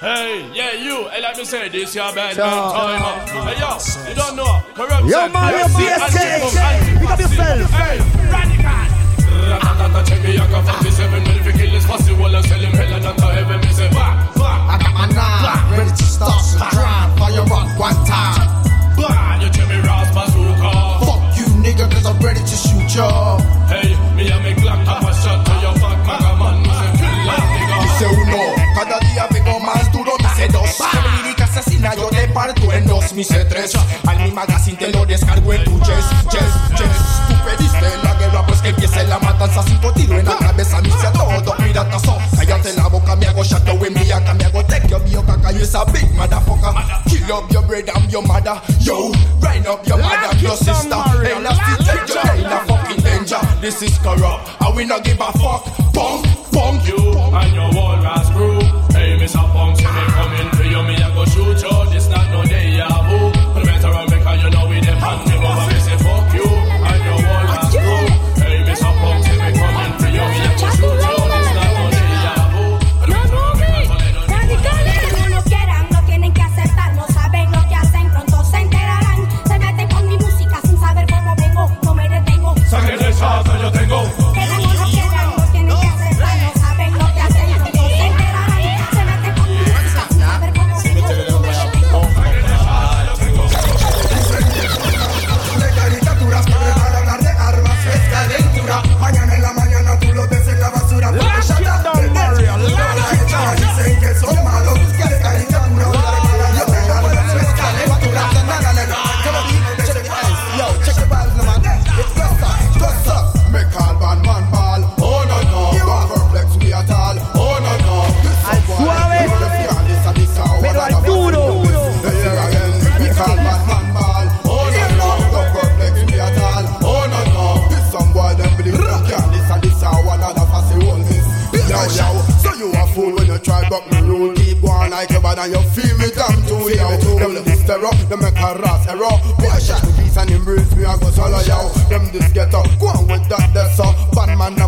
Hey, yeah, you. Hey, let me say this, your bad man time. Hey, yo, you don't know. Corruption. Yo, man, your BSK. Pick up yourself. Hey, radical. Ratatata, check me, I got 57 million for kill this pussy, while I sell him hell and not to heaven. Me say, bah, bah. I got my nine, ready to start some drive. Fire up one time. Bah, you tell me Ross Bazooka. Fuck you, nigga, cause I'm ready to shoot ya. Hey, me a make Glock tap a shot to your back, maga man. Me say, kill that nigga. Dice uno, cada día vengo más duro, dice dos. Con lírica asesina yo te parto en dos, me hice tres. Al mi magazine te lo descargo en tu chest, chest, chest. Tú pediste la guerra, pues que empiece la matanza. Cinco tiros en la cabeza, me hice todo piratazo. Cállate la boca, me hago shadow en mi acá, me hago take your bio caca, you a big motherfucker. Kill up your bread, I'm your mother. Yo, grind up your mother, your sister. Hey, last take your a fucking danger. This is corrupt, and we not give a fuck.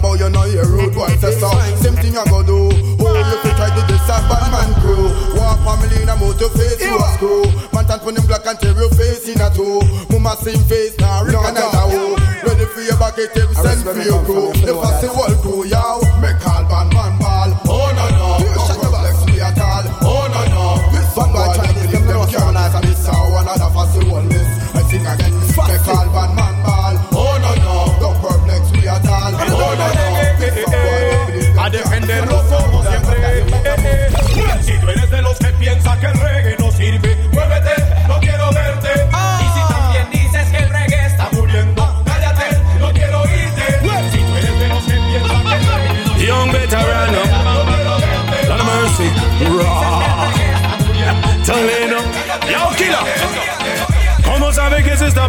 Bad man about you know you rude boy say so. Same thing I go do. Oh you fi try to this a bad man crew. Walk family in a motor face you a screw. Man tan put him black and tear your face in a two. Mama same face now recognize a who. Ready for your bucket him send for your crew. The fussy whole crew yo. Make call bad man ball. Oh no no. Don't complex me at all. Oh no no. This one boy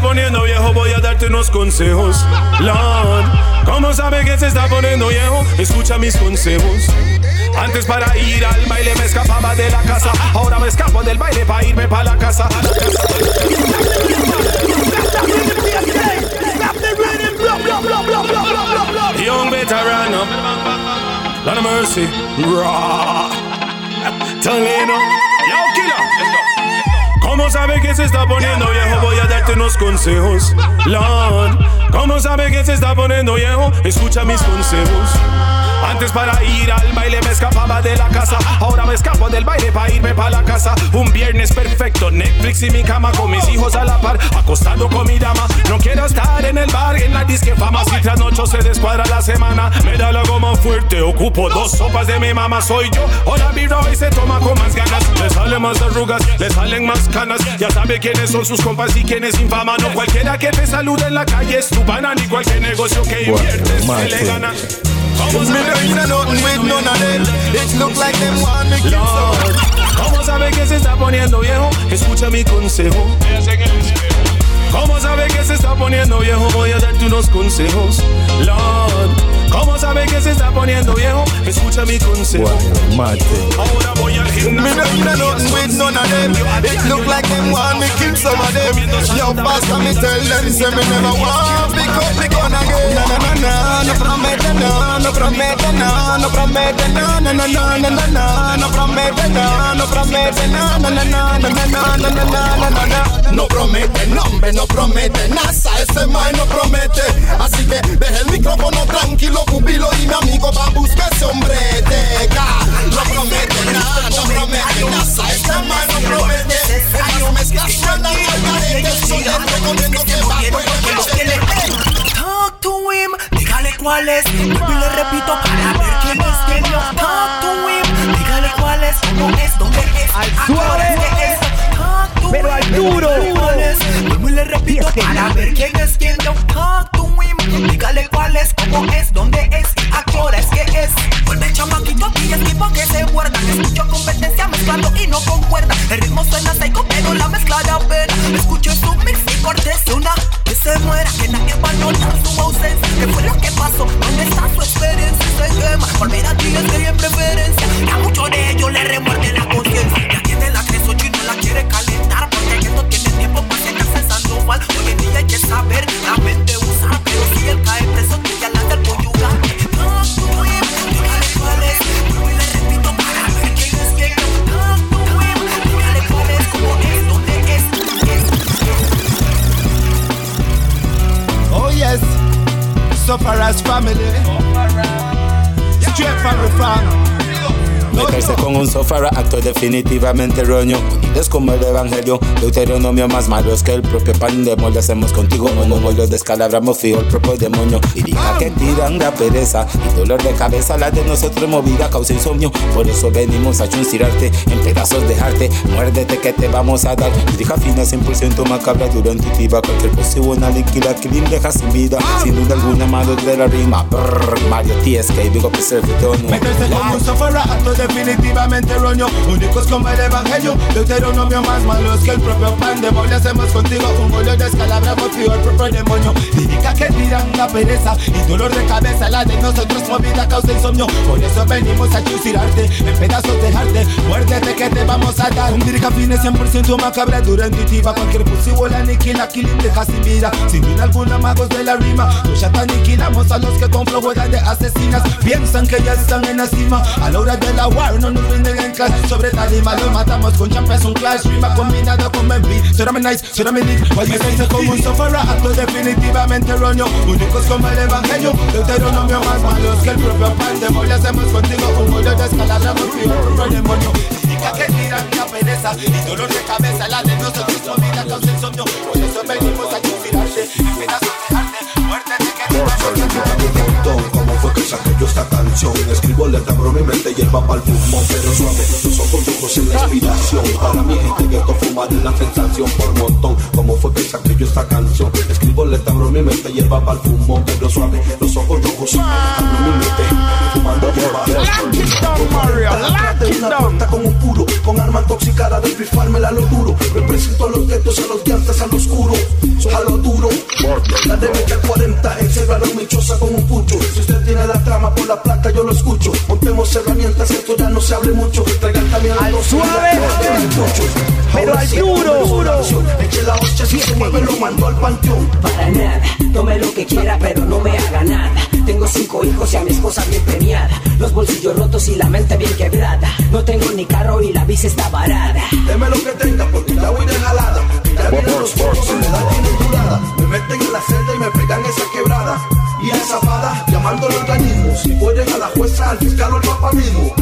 poniendo viejo? Voy a darte unos consejos. Lord. ¿Cómo sabe que se está poniendo viejo? Escucha mis consejos. Antes para ir al baile me escapaba de la casa. Ahora me escapo del baile para irme para la casa. Young veteran. Lord of mercy. Raw. Yo, killer. ¿Cómo sabe que se está poniendo viejo? Voy a darte unos consejos. Lord, ¿cómo sabe que se está poniendo viejo? Escucha mis consejos. Antes para ir al baile me escapaba de la casa. Ahora me escapo del baile para irme para la casa. Un viernes perfecto, Netflix y mi cama con mis hijos a la par, acostado con mi dama. No quiero estar en el bar, en la disque fama. Si tras noche se descuadra la semana, me da la goma fuerte. Ocupo dos sopas de mi mamá, soy yo. Hola, mi y se toma con más ganas. Le salen más arrugas, le salen más canas. Ya sabe quiénes son sus compas y quiénes sin fama. No cualquiera que te salude en la calle es tu pana, ni cualquier negocio que inviertes se le gana. ¿Cómo Me don't nothing with none of them. It look like them want me kill Lord, ¿Cómo sabe que se está poniendo viejo? Escucha mi consejo. ¿Cómo sabe que se está poniendo viejo? Voy a darte unos consejos. Lord, ¿Cómo sabe que se está poniendo viejo? Escucha mi consejo. Mate. Ahora voy al gimnasio. don't need nothing with none of them. It look like them want me kill some of them. Yo, pastor, me tell them, say me never want pick up the gun again. Na na na na, no promete no, no promete no, no promete no, no no no no no no, no promete no, no promete no, no no no no no no no no no no no. No promete, no hombre, no promete, NASA ese man no promete. Así que deje el micrófono tranquilo, pupilo y mi amigo va a buscar ese hombre teca. No promete nada, no promete NASA ese man no promete. Las mezclas suenan al garete, so les recomiendo que Talk to him, dígale cuál es. Y le repito para ver quién es quién yo. Talk to him, dígale cuál es, cómo es, dónde es, a qué hora es que es. Pero al duro. Vuelvo y le repito Y es que para ver quién es quién yo. Talk to him, dígale cuál es, cómo es, dónde es, y a qué hora es que es. Vuelve el chamaquito aquí, es tipo que se muerda. Escucho competencia mezclando y no concuerda. El ritmo suena psycho, pero la mezcla da pena. Escucho su mix y cortese una que se muera, que nadie va a notar su ausencia. ¿Qué fue lo que pasó? Definitivamente roño Es como el evangelio. Deuteronomio más malos que el propio pan de molde Hacemos contigo. Monólogo Descalabramos fío el propio demonio. Y diga que tiran la pereza Y dolor de cabeza La de nosotros movida causa insomnio. Por eso venimos a chuncirarte En pedazos dejarte. Muérdete que te vamos a dar. Dirija fina 100% macabra Dura intuitiva Cualquier posible liquida Que deja sin vida. Sin duda alguna malo de la rima. Brrr, Mario TSK up yourself don't Meterse un sofá acto definitivamente roño Como el evangelio. Deuteronomio más malos que el propio pan de molde. Hacemos contigo un bollo descalabramos fío el propio demonio. Lírica que tiran la pereza Y dolor de cabeza La de nosotros movida causa insomnio. Por eso venimos a chucirarte En pedazos dejarte Muérdete que te vamos a dar Un lírica fina 100% macabra Dura intuitiva Cualquier posible aniquila Killing deja sin vida. Sin duda alguna magos de la rima. Ya te aniquilamos a los que con juegan de asesinas. Piensan que ya están en la cima. A la hora de la war no nos rinden en clase Sobre animal matamos con champions, un clash Rima combinado con Memphis, será mi nice, será mi nick Oye, se hizo como un sofora, acto definitivamente erróneo Únicos como el evangelio, deuteronomio más malos que el propio pandemio Le hacemos contigo un bollo de escalada, no el demonio que tiran la pereza y dolor de cabeza la de nosotros no vida causa insomnio por eso venimos a conspirarse pedazos de arte muerte de que te como fue que sacó esta canción? Escribo letra, abro mi mente para el pulmón Pero suave, los ojos rojos en la inspiración. Para mi gente que esto fumar es la sensación por montón. ¿Cómo fue que saqué yo esta canción? Escribo letra, abro mi mente para el pulmón Pero suave, los ojos rojos abro mi mente Fumando de puerta con un puro Con arma intoxicada del rifarme la lo duro Represento a los guetos, a los diantes, a lo oscuro A lo duro La de 40 encerraron mi choza con un pucho Si usted tiene la trama por la plata yo lo escucho. Montemos herramientas, esto ya no se hable mucho. Traigan también Al los suave, pero al duro. Eche la hostia si se mueve lo mando al panteón. Para nada, tome lo que quiera, pero no me haga nada. Tengo cinco hijos y a mi esposa bien premiada. Los bolsillos rotos y la mente bien quebrada. No tengo ni carro y la bici está varada. Deme lo que tenga porque ya voy de jalada. Ya vienen los pocos y me dan inundada Me meten en la celda y me pegan esa quebrada. Y a esa fada llamando al organismo. Si pueden a la jueza, al fiscal o al papá mismo.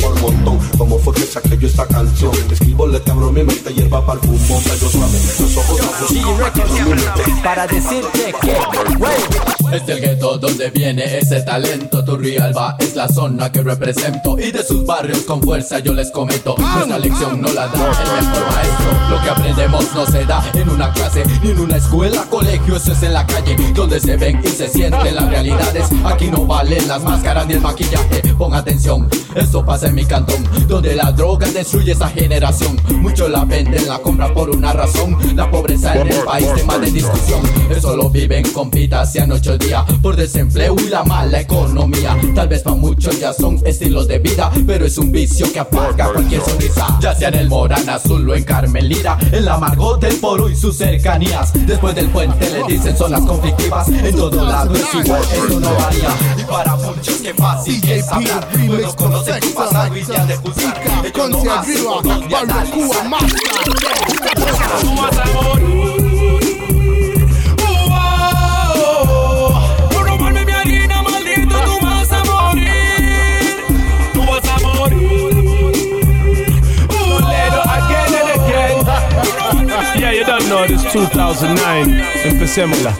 Por montón, como fue que saqué yo esta canción. Escribo letra, abro mi mente, hierba para el pulmón. Pero suave, los ojos Para decirte que es del gueto donde viene ese talento. Turrialba es la zona que represento. Y de sus barrios con fuerza yo les comento. Nuestra lección no la da el mejor maestro. Lo que aprendemos no se da en una clase ni en una escuela, colegio, eso es en la calle, donde se ven y se sienten las realidades. Aquí no valen las máscaras ni el maquillaje. Pon atención, esto pasa en mi cantón, donde la droga destruye esa generación. Muchos la venden, la compran por una razón. La pobreza en el país, tema de discusión. Eso lo viven compitas hacían ocho días por desempleo y la mala economía. Tal vez para muchos ya son estilos de vida, pero es un vicio que apaga cualquier sonrisa. Ya sea en el Morán Azul o en Carmelita, en la Margot del Poro y sus cercanías. Después del puente le dicen zonas conflictivas. En todo lado esto no varía. Y para muchos que fácil que es hablar, conocen tu pasado y te han de juzgar. Ellos no andar. Tú vas a morir. Yeah, you don't know this 2009. Empecémosla.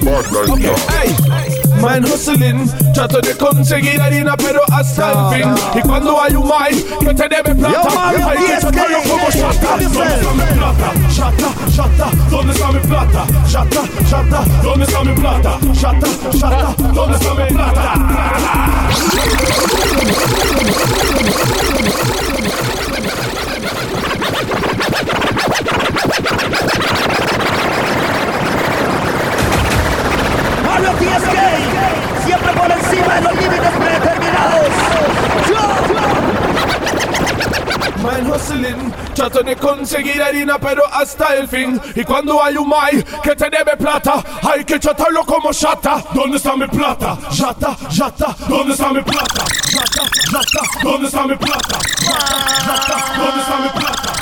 Okay, hey. Man hustling, trato de conseguir harina, pero hasta el fin. Y cuando hay un mai que te debe plata, hay que 10K, como chata. ¿Dónde está mi plata? Chata, chata, ¿dónde está mi plata? Chata, chata, ¿dónde está mi plata? Chata, chata, ¿dónde está mi plata? Mario TSK, siempre por encima de los límites predeterminados. Man hustling, trato de conseguir harina, pero hasta el fin. Y cuando hay un mai que te debe plata, hay que tratarlo como chata. ¿Dónde está mi plata? Chata, chata, ¿dónde está mi plata? Chata, chata, ¿dónde está mi plata? Chata, chata, ¿dónde está mi plata?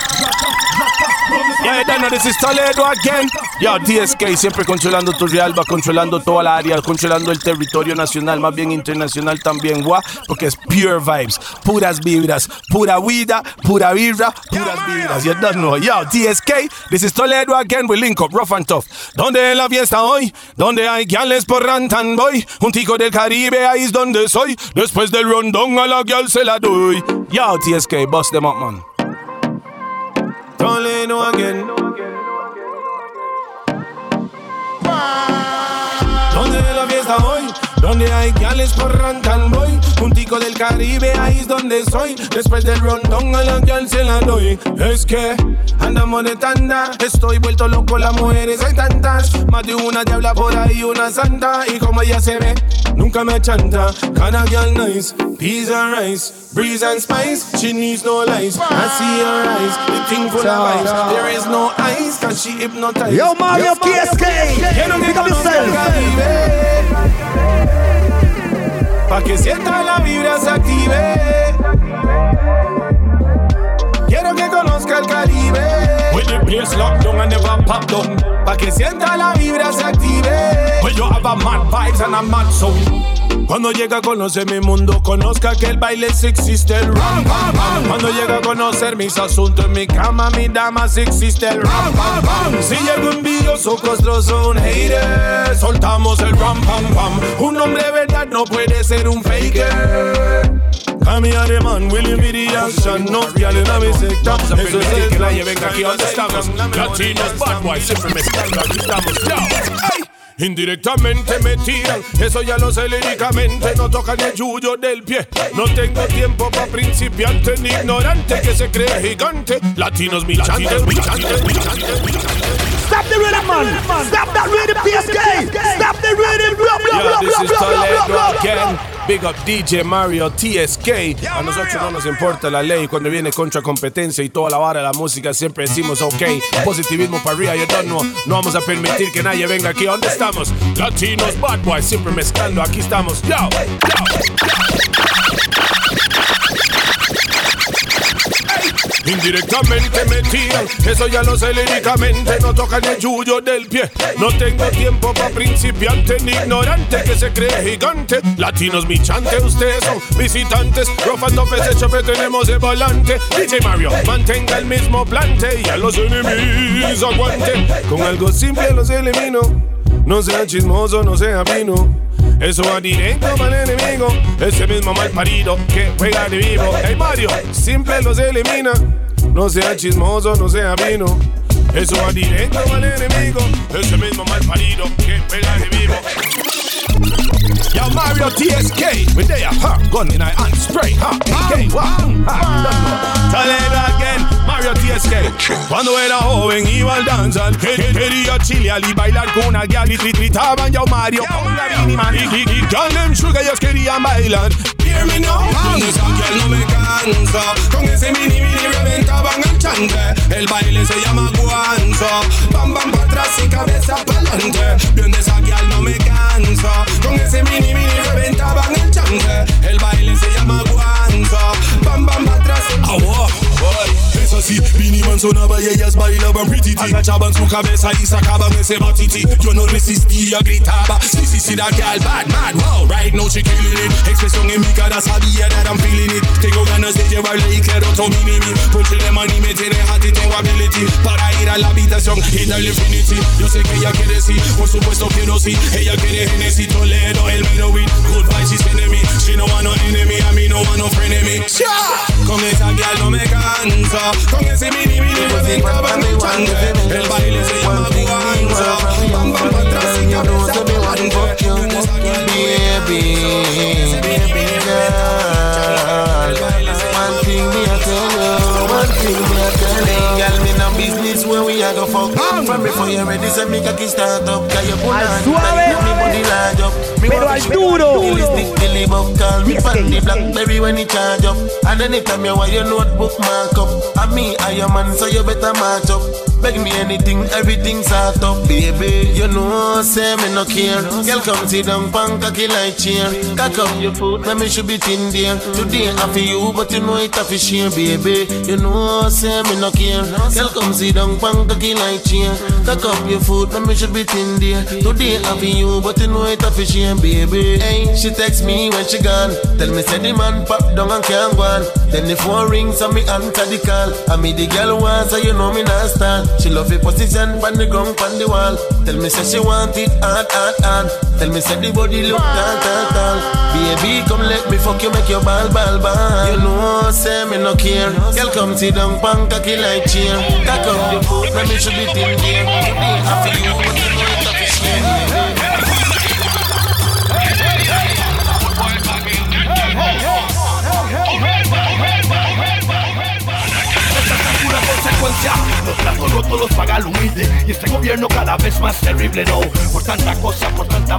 Yeah, know this is Toledo again. Yo, DSK siempre controlando tu realba, controlando toda la área, controlando el territorio nacional, más bien internacional también. Porque es pure vibes, puras vibras, pura vida, pura vibra, puras vibras. You don't know. Yo, DSK, this is Toledo again. We link up, rough and tough. ¿Dónde es la fiesta hoy? ¿Dónde hay guiales por Rantan Boy? Un tico del Caribe, ahí es donde soy. Después del rondón a la guial se la doy. Yo, TSK, bust them up, man. Toledo again. ¿Dónde es la fiesta hoy? Donde hay gales por Rantan Boy Un tico del Caribe, ahí es donde soy. Después del rondón a la gal se la doy Es que andamos de tanda Estoy vuelto loco, las mujeres hay tantas. Más de una diabla por ahí, una santa. Y como ella se ve, nunca me chanta. Cada girl nice, peas and rice Breeze and spice, she needs no lies I see her eyes, the thing full of ice There is no ice, cause she hypnotized. Yo, Mario TSK, Quiero que pick Pa' que sienta la vibra se active. Quiero que conozca el Caribe. With the place locked down and never pop down. Pa' que sienta la vibra se active. When you have a mad vibes and a mad sound. Cuando llega a conocer mi mundo, conozca que el baile sí existe. El pam. Cuando llega a conocer mis asuntos en mi cama, mi dama sí existe. El pam. Si llega un envidioso, costroso, un hater, soltamos el ram, pam, pam. Un hombre de verdad no puede ser un faker. Come here, the man, will you be the action? No, in a mi secta. Eso es el que la lleven aquí donde estamos. Latinos, bad boys, siempre mezclando, aquí estamos. Ey. Indirectamente me tiran, eso ya lo sé líricamente. No tocan el yuyo del pie. No tengo tiempo para principiante ni ignorante que se cree gigante. Latinos, mi chantes, mi chantes, mi mi chantes. Stop the rhythm, man. Stop that rhythm, PSK. Stop the rhythm. Blah, blah, Yo, blah, this blah, is blah, blah, blah. Big up DJ Mario TSK. A nosotros no nos importa la ley cuando viene contra competencia y toda la vara de la música. Siempre decimos ok. Positivismo para arriba. Yo know. No vamos a permitir que nadie venga aquí. ¿Dónde estamos? Latinos, bad boys, siempre mezclando. Aquí estamos. Yo, yo. Indirectamente me eso ya lo sé líricamente. No tocan el yuyo del pie. No tengo tiempo para principiante ni ignorante que se cree gigante. Latinos mi chante, ustedes son visitantes. Rough and tough ese chope tenemos de volante. DJ Mario, mantenga el mismo plante y a los enemigos aguante. Con algo simple los elimino. No sea chismoso, no sea vino. Eso va directo para el enemigo. Ese mismo mal parido que juega de vivo. Hey Mario, simple los elimina. No sea chismoso, no sea vino. Eso va directo al enemigo. Ese mismo mal parido que pega de vivo. Yo, Mario TSK, we there, huh? Gun in I hand, spray, huh? AK, huh? Toledo again, Mario TSK. Cuando era joven iba al danzar, que- que- quería chilear y bailar con una gal y grit- gritaban yo Mario, con. Y, y, them Sugar, ellos querían bailar. Hear me now, esa gal no me canso. Con ese mini mini reventaban el chante. El baile se llama guanzo. Bam bam para atrás y cabeza para adelante. Bien de esa gal no me canso. Con ese mini mini reventaban el chante. El baile se llama guanzo. Bam bam para atrás. Agua, boy. Es así, Vinny Man sonaba y ellas bailaban pretty Agachaban su cabeza y sacaban ese batiti Yo no resistía, gritaba Sí, sí, sí, that girl bad, mad, wow Right now she killing it. Expresión en mi cara sabía that I'm feeling it. Tengo ganas de llevarle y quiero todo mini mi Punch de money me tiene hot y tengo ability. Para ir a la habitación y darle infinity. Yo sé que ella quiere sí, por supuesto quiero sí Ella quiere Genesis, Toledo, el Middle Good vibes, she's feeling me She no want no enemy, a mí no want no frenemy. Con esa girl no me canso Con ese mini mini reventaba mi chante El baile se llama guanza Bam bam pa' atrás y cabeza pa'lante Con esa girl no me Baby, baby girl. One thing me I tell you, one thing me I tell you. Girl, me no business where we a go fuck. From before you ready, say me cocky start up. Cause you put on suave. tight, me body large up. Me Pero al duro. Till it stick till it buck. Call me from the Blackberry when it charge up. And anytime you want your notebook mark up. And me, I am man, so you better match up. Beg me anything, everything sort up, baby. You know, say me no care. Girl, come sit down, pan cocky like chair. Cock up your foot, let me should be thin there. Today I for you, but you know it a fi share, baby. You know, say me no care. Girl, come sit down, pan cocky like chair. Cock up your foot, me should be thin there. Today I for you, but you know it a fi and baby. Hey, she text me when she gone. Tell me say the man pop down and can't go on. Then the phone rings and me answer the call. And me the girl wants, so you know me not stand. She love the position on the ground, on the wall. Tell me say she want it hard, hard, hard. Tell me say the body look tall, tall, tall. Baby, come let me fuck you, make your ball, ball, ball. You know, say me no care. Girl, come sit down, pan cocky like chair. Cock up your foot, me should be thin there. Feel you, los rotos los Y este gobierno cada vez más terrible, no Por tanta cosa, por tanta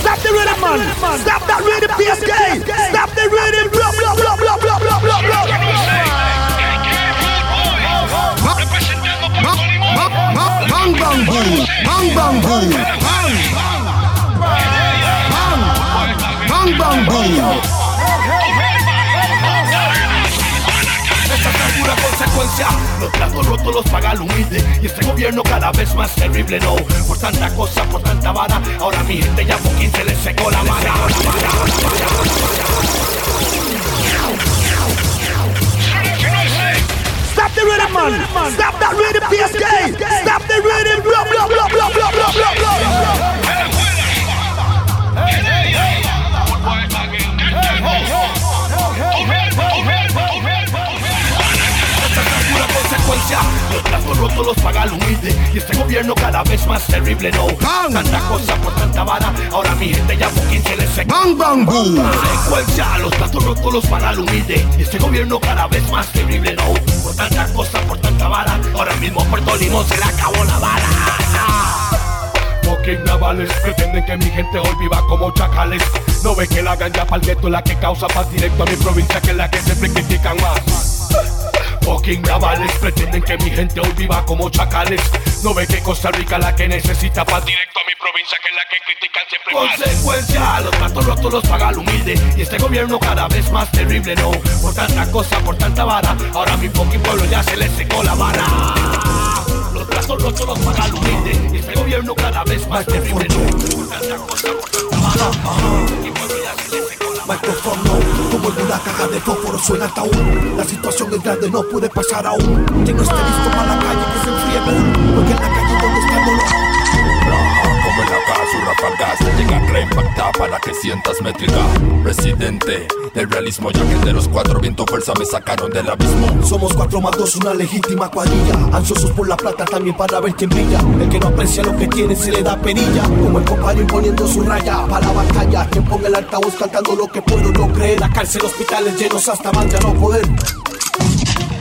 Stop the rhythm, man. Los platos rotos los paga el humilde Y este gobierno cada vez más terrible, no Por tanta cosa, por tanta vara Ahora mi gente ya poquín se les secó la vara Stop the rhythm, man. Stop that rhythm, PSK. Stop the rhythm. Blah, blah, blah, blah, blah, blah, blah, blah. Esta consecuencia, los platos rotos los paga el humilde. Y este gobierno cada vez más terrible, no. Tanta cosa por tanta vara. Ahora mi gente ya poquín se les secó Bang bang boom. Consecuencia, los platos rotos los paga el humilde. Y este gobierno cada vez más terrible, no. Por tanta cosa, por tanta vara. Ahora mismo Puerto Limón se le acabó la vara. Fucking navales pretenden que mi gente hoy viva como chacales. No ve que la ganja pa'l gueto es la que causa paz directo a mi provincia que es la que siempre critican más Fucking navales pretenden que mi gente hoy viva como chacales. No ve que Costa Rica la que necesita paz. Directo a mi provincia que es la que critican siempre más. Consecuencia, los platos rotos los paga el humilde. Y este gobierno cada vez más terrible, no. Por tanta cosa, por tanta vara Ahora mi fucking pueblo ya se le secó la vara. Los platos rotos los paga el humilde. Y este gobierno cada vez más terrible no. Por tanta cosa, por tanta vara Mi pueblo ya se le secó la vara caja de fósforo suena hasta aún La situación es grande, no puede pasar aún. Que no esté listo para la calle, que se enfríe Porque en la calle donde está el dolor Como en la casa, un ráfagas. Llega a impacta para que sientas métrica. Residente del realismo, ya que de los cuatro vientos fuerza me sacaron del abismo. Somos cuatro más dos, una legítima cuadrilla. Ansiosos por la plata también para ver quién brilla. El que no aprecia lo que tiene se le da perilla. Como el compadre imponiendo su raya para la batalla. Quien ponga el altavoz cantando lo que puedo no creer. La cárcel, hospitales llenos hasta más ya no poder.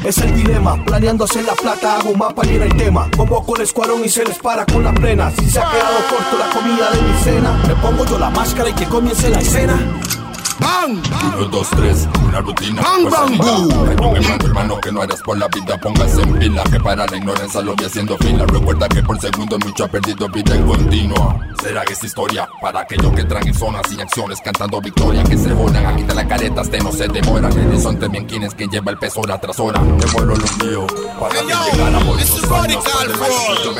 Es el dilema, planeando hacer la plata, hago un mapa y era el tema. Convoco el escuadrón y se les para con la plena. Si se ha quedado corto la comida de mi cena, me pongo yo la máscara y que comience la escena. ¡Bang! Uno, dos, tres, una rutina. ¡Bang, bang, boom! Hermano, hermano, que no eres por la vida, póngase en pila. Que para la ignorancia lo vi haciendo fila. Recuerda que por segundo mucho ha perdido vida en continua. Será esta historia para aquellos que traen en zonas sin acciones, cantando victoria. Que se volan, aquí te la careta, este no se demora. El horizonte bien quién es quien lleva el peso hora tras hora. Me muero lo mío para que llegara por esos años. Yo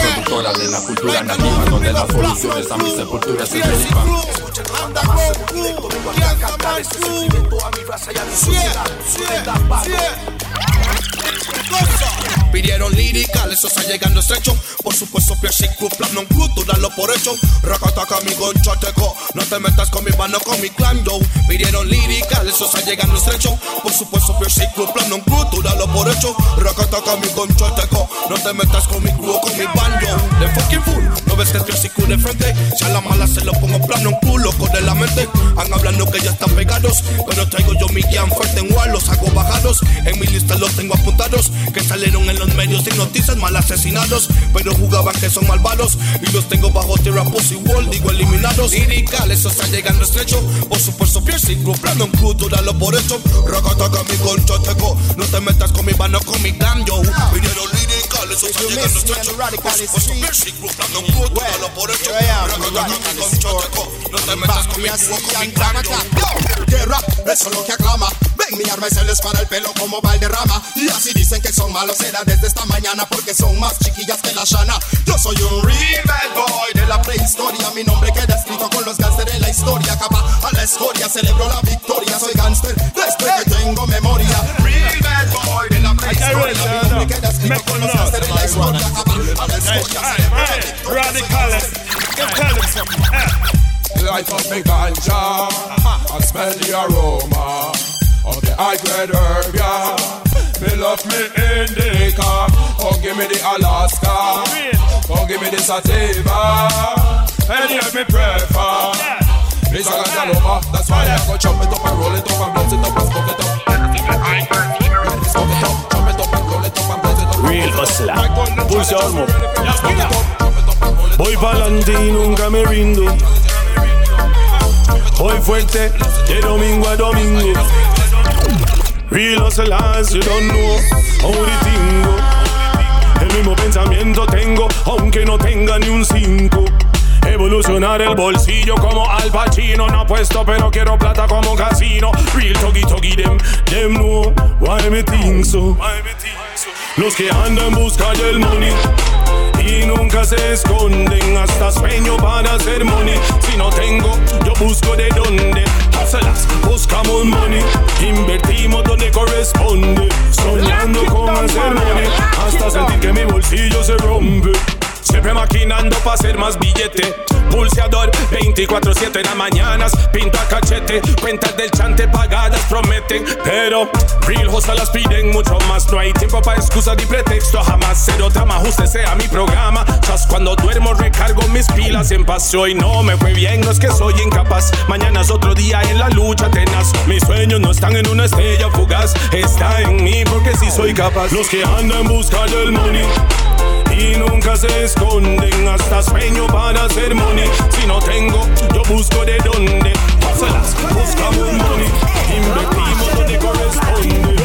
productora de la cultura nativa. Donde las soluciones a mi sepultura se derivan. Directo vengo Pidieron lirical, eso está llegando estrecho. Por supuesto, Platinum Crew, tú dalo por hecho. Rakataka, mi goncho, teco. No te metas con mi mano, con mi clan, yo. Pidieron lirical, eso está llegando estrecho. Por supuesto, Platinum Crew, tú dalo por hecho. Rakataka, mi goncho, teco. No te metas con mi crew, con mi bando. De fucking fool, no ves que Pierce Crew de frente. Si a la mala se lo pongo plano, un loco de la mente. Han hablando que ya están pegados. Pero traigo yo mi guián fuerte en wall, los hago bajados. En mi lista los tengo apuntados. Que salieron en los medios sin noticias mal asesinados. Pero jugaban que son malvados. Y los tengo bajo tierra, pussy wall, digo eliminados. Lirical, eso está llegando estrecho. Por supuesto, piercing, crew, plano en crew, tú dalo por hecho. Rakataka, mi concho, teco. No te metas con mi mano, con mi glam, yo. Vinieron lirical, eso está llegando estrecho. Por supuesto, piercing, crew, plano en crew, tú dalo por hecho. Rakataka, mi concho, teco. No te metas con mi crew, con mi glam, yo. Guerra, eso es lo que aclama. Mi arma y se les para el pelo como Valderrama. Y así dicen que son malos, será desde esta mañana porque son más chiquillas que la Shana. Yo soy un real bad boy de la prehistoria. Mi nombre queda escrito con los gánster en la historia. Capa a la escoria, celebro la victoria. Soy gánster desde que tengo memoria. Real bad boy de la prehistoria. Mi nombre queda escrito con los gánster en la historia. Capa a la escoria, celebro victoria. Up me ganja and smell the aroma of the high grade herb, yeah. Me love me indica, oh give me the Alaska, oh give me the sativa, and hear me prefer. It's a lover, that's why I go chop it up and roll it up and bounce it up and smoke it up. Smoke it up, chop it up and roll it up and bounce it up. Real hustler, pulse olmo. Voy pa'lante y nunca me rindo. Voy fuerte de domingo a domingo. Real hustlers, you don't know how the thing go. El mismo pensamiento tengo, aunque no tenga ni un cinco. Evolucionar el bolsillo como Al Pacino No apuesto pero quiero plata como casino Real togi togi them, them know Why me think so Los que andan en busca del money y nunca se esconden hasta sueño para hacer money. Si no tengo, yo busco de dónde. Buscamos money, invertimos donde corresponde. Soñando con hacer money, hasta sentir que mi bolsillo se rompe. Siempre maquinando para hacer más billete. Pulseador 24-7 en las mañanas. Pinto a cachete. Cuentas del chante pagadas prometen. Pero real hustle las piden mucho más. No hay tiempo para excusas ni pretexto. Jamás cero drama. Ajuste sea mi programa. Just cuando duermo recargo mis pilas en paz. Hoy no me fue bien. No es que soy incapaz. Mañana es otro día en la lucha tenaz. Mis sueños no están en una estrella fugaz. Está en mí porque sí soy capaz. Los que andan en busca del money y nunca se esconden hasta sueño para hacer money. Si no tengo, yo busco de dónde. Pásalas, buscamos money, invertimos donde corresponde.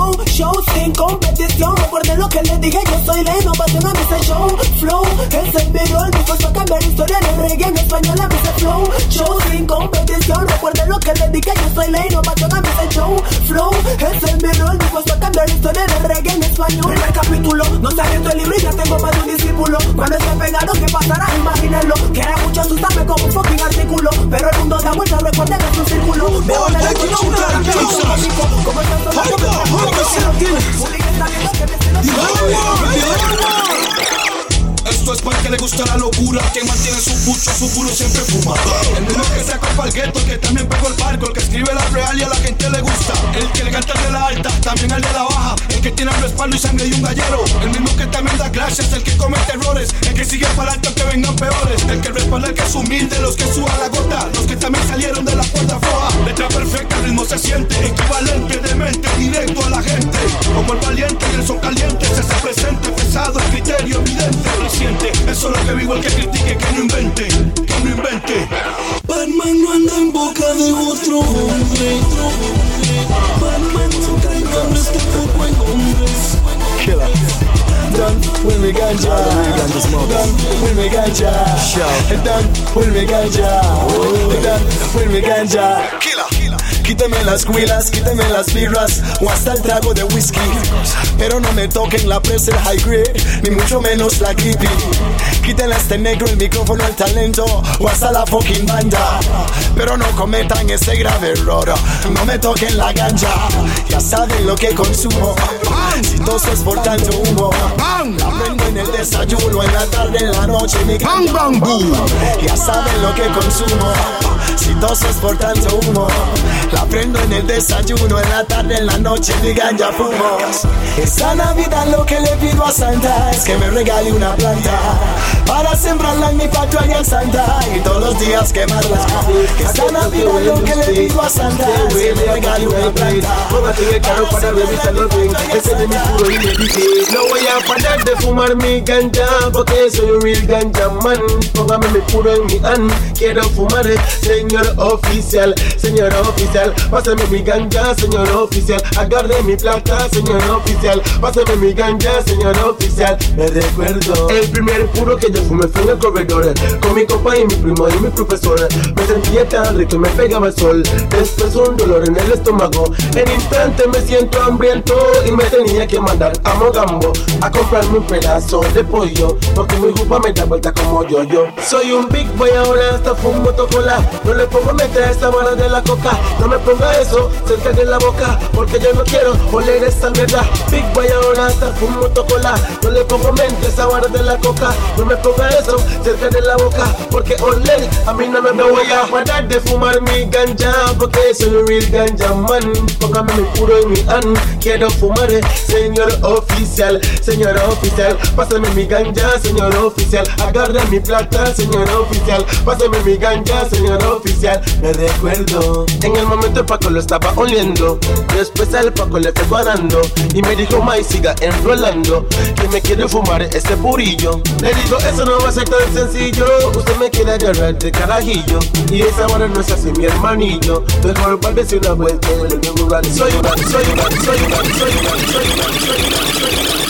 Flow, show sin competición. Recuerden lo que les dije, yo soy la innovación a ese show. Flow, es el video, el dispuesto a cambiar historia del reggae en español a ese flow. Show sin competición. Recuerden lo que les dije, yo soy la innovación a ese show. Flow, es el video, el dispuesto a cambiar historia del reggae en español. Primer capítulo, no se abierto el libro y ya tengo más de un discípulo. Cuando esté pegado, ¿qué pasará? Imagínenlo. Que era mucho asustarme como un fucking artículo. Pero el mundo da vuelta, recuerden que es un círculo. Veo en el un como Representing the whole world, the whole world. On, gusta la locura, que mantiene su pucho, su puro siempre fuma. El mismo que sacó pa'l gueto, que también pegó el barco, el que escribe la real y a la gente le gusta. El que le canta de la alta, también el de la baja, el que tiene el respaldo y sangre y un gallero. El mismo que también da gracias, el que comete errores, el que sigue para alto aunque vengan peores. El que respalda, el que es humilde, los que suba la gota, los que también salieron de la puerta floja. Letra perfecta, el ritmo se siente, equivalente de mente, directo a la gente. Como el valiente y el son caliente, se hace presente, pesado, el criterio evidente, reciente. Eso es lo que vivo el que critique, que no invente, que no invente. Batman no anda en boca de otro hombre. Batman no trae nombres tampoco en hombres. Done with me ganja. With me ganja. With me ganja. With me ganja. Quíteme las huilas, quíteme las birras o hasta el trago de whisky. Pero no me toquen la presa high grade, ni mucho menos la creepy. Quítenle a este negro el micrófono al talento o hasta la fucking banda. Pero no cometan ese grave error, no me toquen la ganja. Ya saben lo que consumo. Si es por tanto humo, la prendo en el desayuno, en la tarde, en la noche, mi bang, bang, boom. Ya saben lo que consumo. Si toses por tanto humo, la prendo en el desayuno, en la tarde, en la noche, mi ganja fumo. Esta Navidad lo que le pido a Santa es que me regale una planta para sembrarla en mi patio Santa y todos los días quemarla. Navidad lo que le pido a Santa es que me regale una planta. Póngate en el carro para revisarlo bien Ese de mi puro y le dije No voy a parar de fumar mi ganja Porque soy un real ganja man. Póngame mi puro en mi an Quiero fumar, señor oficial Señor oficial. Pásame mi ganja, señor oficial. Agarre mi plata, señor oficial. Pásame mi ganja, señor oficial. Me recuerdo El primer puro que yo fumé fue en el corredor. Con mi compa y mi primo y mi profesor Me sentía rico y me pegaba el sol. Después un dolor en el estómago. En instante me siento hambriento Y me tenía que mandar a Mogambo A comprarme un pedazo de pollo Porque mi jupa me da vuelta como yo yo Soy un big boy ahora hasta fumo tocola. No le pongo meter esta vara de la coca. No me ponga eso cerca de la boca Porque yo no quiero oler esa mierda. Big boy ahora hasta fumo tocola. No le pongo mente esa vara de la coca. No me ponga eso cerca de la boca Porque oler a mí no me voy a de fumar mi ganja Porque soy real ganja man. Póngame mi puro y mi an Quiero fumar, señor oficial Señor oficial. Pásame mi ganja, señor oficial. Agarra mi plata, señor oficial. Pásame mi ganja, señor oficial. Me recuerdo En el momento el Paco lo estaba oliendo. Después al Paco le fue parando Y me dijo, May, siga enrolando. Que me quiere fumar este purillo. Le digo, eso no va a ser tan sencillo. Usted me quiere agarrar de carajillo. Y esa hora no es así mi hermanillo Mejor parece una vuelta en el lugar Soy una, soy una, soy una, soy una, soy una, soy una, soy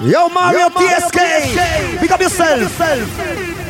Yo, Mario TSK, pick up yourself.